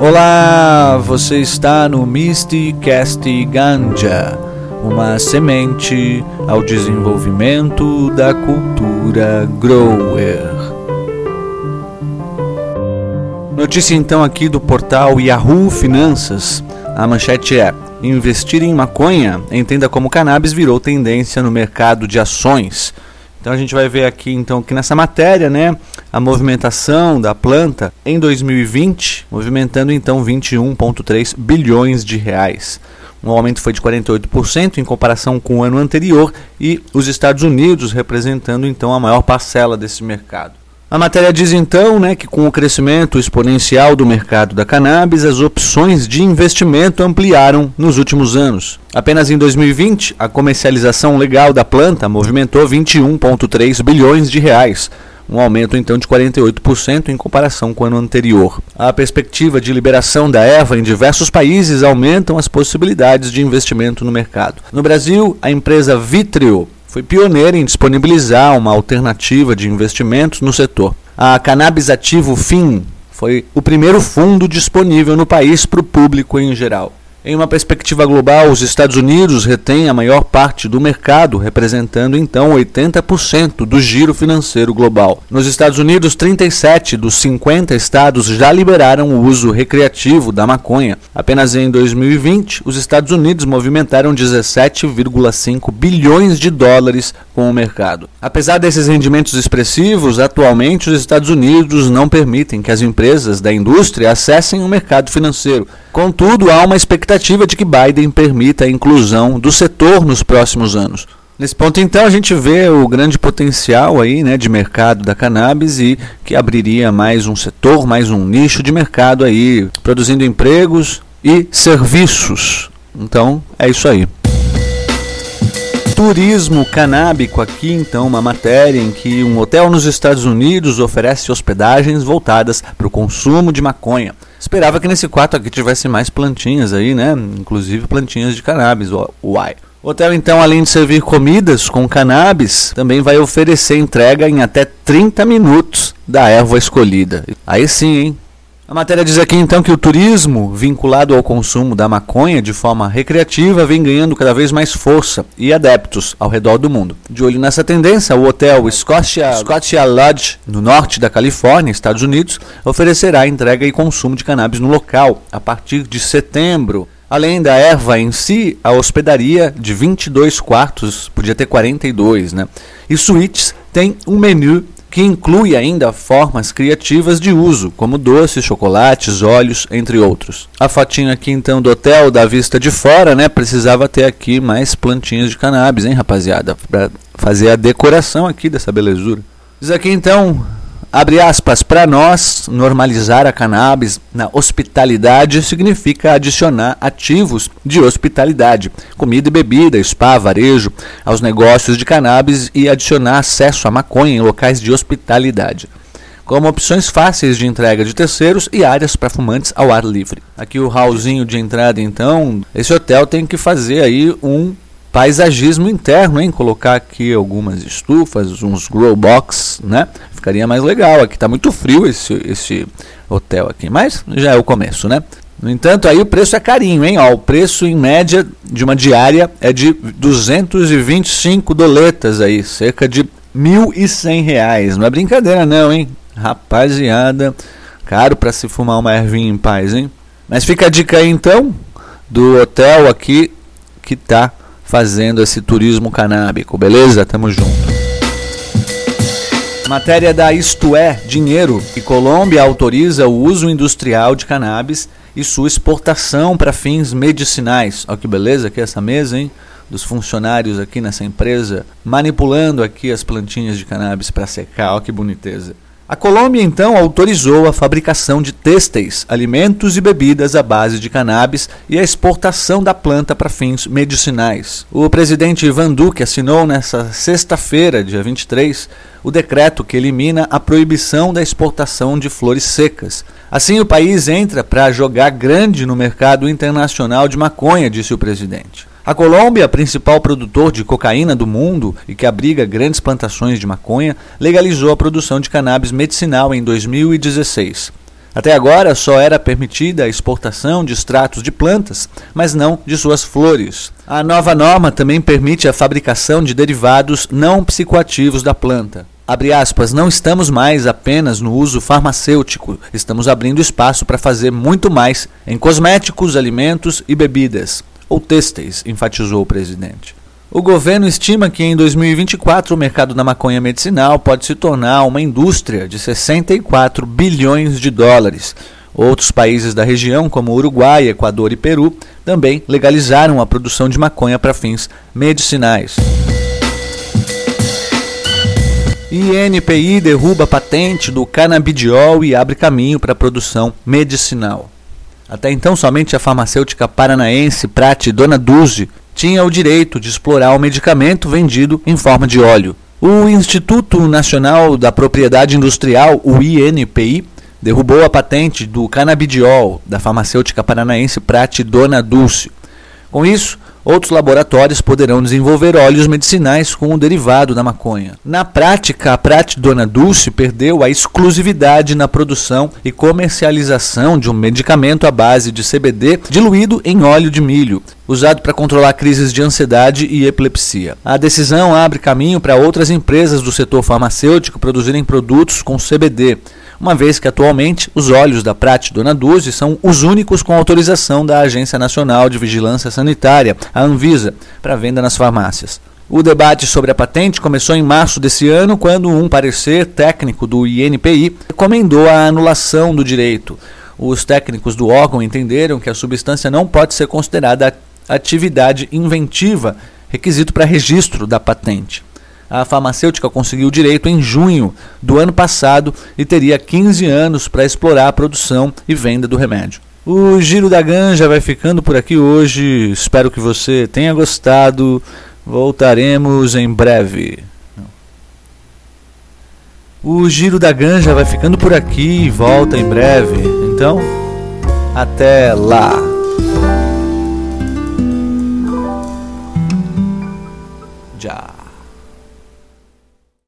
Olá, você está no Mysticast Ganja, uma semente ao desenvolvimento da cultura grower. Notícia então aqui do portal Yahoo Finanças. A manchete é: Investir em maconha, entenda como cannabis virou tendência no mercado de ações. Então a gente vai ver aqui então que nessa matéria, né, a movimentação da planta em 2020, movimentando então 21.3 bilhões de reais. Um aumento foi de 48% em comparação com o ano anterior e os Estados Unidos representando então a maior parcela desse mercado. A matéria diz então né, que com o crescimento exponencial do mercado da cannabis, as opções de investimento ampliaram nos últimos anos. Apenas em 2020, a comercialização legal da planta movimentou 21,3 bilhões de reais, um aumento então de 48% em comparação com o ano anterior. A perspectiva de liberação da erva em diversos países aumentam as possibilidades de investimento no mercado. No Brasil, a empresa Vitrio foi pioneira em disponibilizar uma alternativa de investimentos no setor. A Cannabis Ativo FIM foi o primeiro fundo disponível no país para o público em geral. Em uma perspectiva global, os Estados Unidos retêm a maior parte do mercado, representando então 80% do giro financeiro global. Nos Estados Unidos, 37 dos 50 estados já liberaram o uso recreativo da maconha. Apenas em 2020, os Estados Unidos movimentaram 17,5 bilhões de dólares com o mercado. Apesar desses rendimentos expressivos, atualmente os Estados Unidos não permitem que as empresas da indústria acessem o mercado financeiro. Contudo, há uma expectativa de que Biden permita a inclusão do setor nos próximos anos. Nesse ponto, então, a gente vê o grande potencial aí, né, de mercado da cannabis e que abriria mais um setor, mais um nicho de mercado aí, produzindo empregos e serviços. Então, é isso aí. Turismo canábico aqui, então, uma matéria em que um hotel nos Estados Unidos oferece hospedagens voltadas para o consumo de maconha. Esperava que nesse quarto aqui tivesse mais plantinhas aí, né? Inclusive plantinhas de cannabis, uai. O hotel, então, além de servir comidas com cannabis, também vai oferecer entrega em até 30 minutos da erva escolhida. Aí sim, hein? A matéria diz aqui então que o turismo vinculado ao consumo da maconha de forma recreativa vem ganhando cada vez mais força e adeptos ao redor do mundo. De olho nessa tendência, o hotel Scotia, Scotia Lodge, no norte da Califórnia, Estados Unidos, oferecerá entrega e consumo de cannabis no local a partir de setembro. Além da erva em si, a hospedaria de 22 quartos, podia ter 42, né? E suítes tem um menu que inclui ainda formas criativas de uso, como doces, chocolates, óleos, entre outros. A fotinha aqui então do hotel da vista de fora, né? Precisava ter aqui mais plantinhas de cannabis, hein, rapaziada, para fazer a decoração aqui dessa belezura. Diz aqui então Abre aspas, para nós, normalizar a cannabis na hospitalidade significa adicionar ativos de hospitalidade, comida e bebida, spa, varejo, aos negócios de cannabis e adicionar acesso à maconha em locais de hospitalidade como opções fáceis de entrega de terceiros e áreas para fumantes ao ar livre. Aqui o hallzinho de entrada, então, esse hotel tem que fazer aí um paisagismo interno, hein? Colocar aqui algumas estufas, uns grow box, né? Ficaria mais legal. Aqui está muito frio esse, esse hotel aqui, mas já é o começo, né? No entanto, aí o preço é carinho, hein? Ó, o preço em média de uma diária é de 225 doletas aí, cerca de 1.100 reais. Não é brincadeira não, hein? Rapaziada, caro para se fumar uma ervinha em paz, hein? Mas fica a dica aí então do hotel aqui que tá fazendo esse turismo canábico, beleza? Tamo junto. Matéria da Isto É Dinheiro que Colômbia autoriza o uso industrial de cannabis e sua exportação para fins medicinais. Olha que beleza aqui essa mesa, hein? Dos funcionários aqui nessa empresa manipulando aqui as plantinhas de cannabis para secar. Olha que boniteza. A Colômbia então autorizou a fabricação de têxteis, alimentos e bebidas à base de cannabis e a exportação da planta para fins medicinais. O presidente Ivan Duque assinou nesta sexta-feira, dia 23, o decreto que elimina a proibição da exportação de flores secas. Assim, o país entra para jogar grande no mercado internacional de maconha, disse o presidente. A Colômbia, principal produtor de cocaína do mundo e que abriga grandes plantações de maconha, legalizou a produção de cannabis medicinal em 2016. Até agora só era permitida a exportação de extratos de plantas, mas não de suas flores. A nova norma também permite a fabricação de derivados não psicoativos da planta. Abre aspas, não estamos mais apenas no uso farmacêutico, estamos abrindo espaço para fazer muito mais em cosméticos, alimentos e bebidas, ou têxteis, enfatizou o presidente. O governo estima que em 2024 o mercado da maconha medicinal pode se tornar uma indústria de 64 bilhões de dólares. Outros países da região, como Uruguai, Equador e Peru, também legalizaram a produção de maconha para fins medicinais. INPI derruba a patente do canabidiol e abre caminho para a produção medicinal. Até então, somente a farmacêutica paranaense Prate Dona Duzi tinha o direito de explorar o medicamento vendido em forma de óleo. O Instituto Nacional da Propriedade Industrial, o INPI, derrubou a patente do canabidiol da farmacêutica paranaense Prate Dona Dulce. Com isso, Outros laboratórios poderão desenvolver óleos medicinais com o derivado da maconha. Na prática, a Prate Dona Dulce perdeu a exclusividade na produção e comercialização de um medicamento à base de CBD diluído em óleo de milho, usado para controlar crises de ansiedade e epilepsia. A decisão abre caminho para outras empresas do setor farmacêutico produzirem produtos com CBD uma vez que atualmente os óleos da Prate Dona Duzi são os únicos com autorização da Agência Nacional de Vigilância Sanitária, a Anvisa, para venda nas farmácias. O debate sobre a patente começou em março desse ano, quando um parecer técnico do INPI recomendou a anulação do direito. Os técnicos do órgão entenderam que a substância não pode ser considerada atividade inventiva, requisito para registro da patente. A farmacêutica conseguiu o direito em junho do ano passado e teria 15 anos para explorar a produção e venda do remédio. O Giro da Ganja vai ficando por aqui hoje. Espero que você tenha gostado. Voltaremos em breve. O Giro da Ganja vai ficando por aqui e volta em breve. Então, até lá.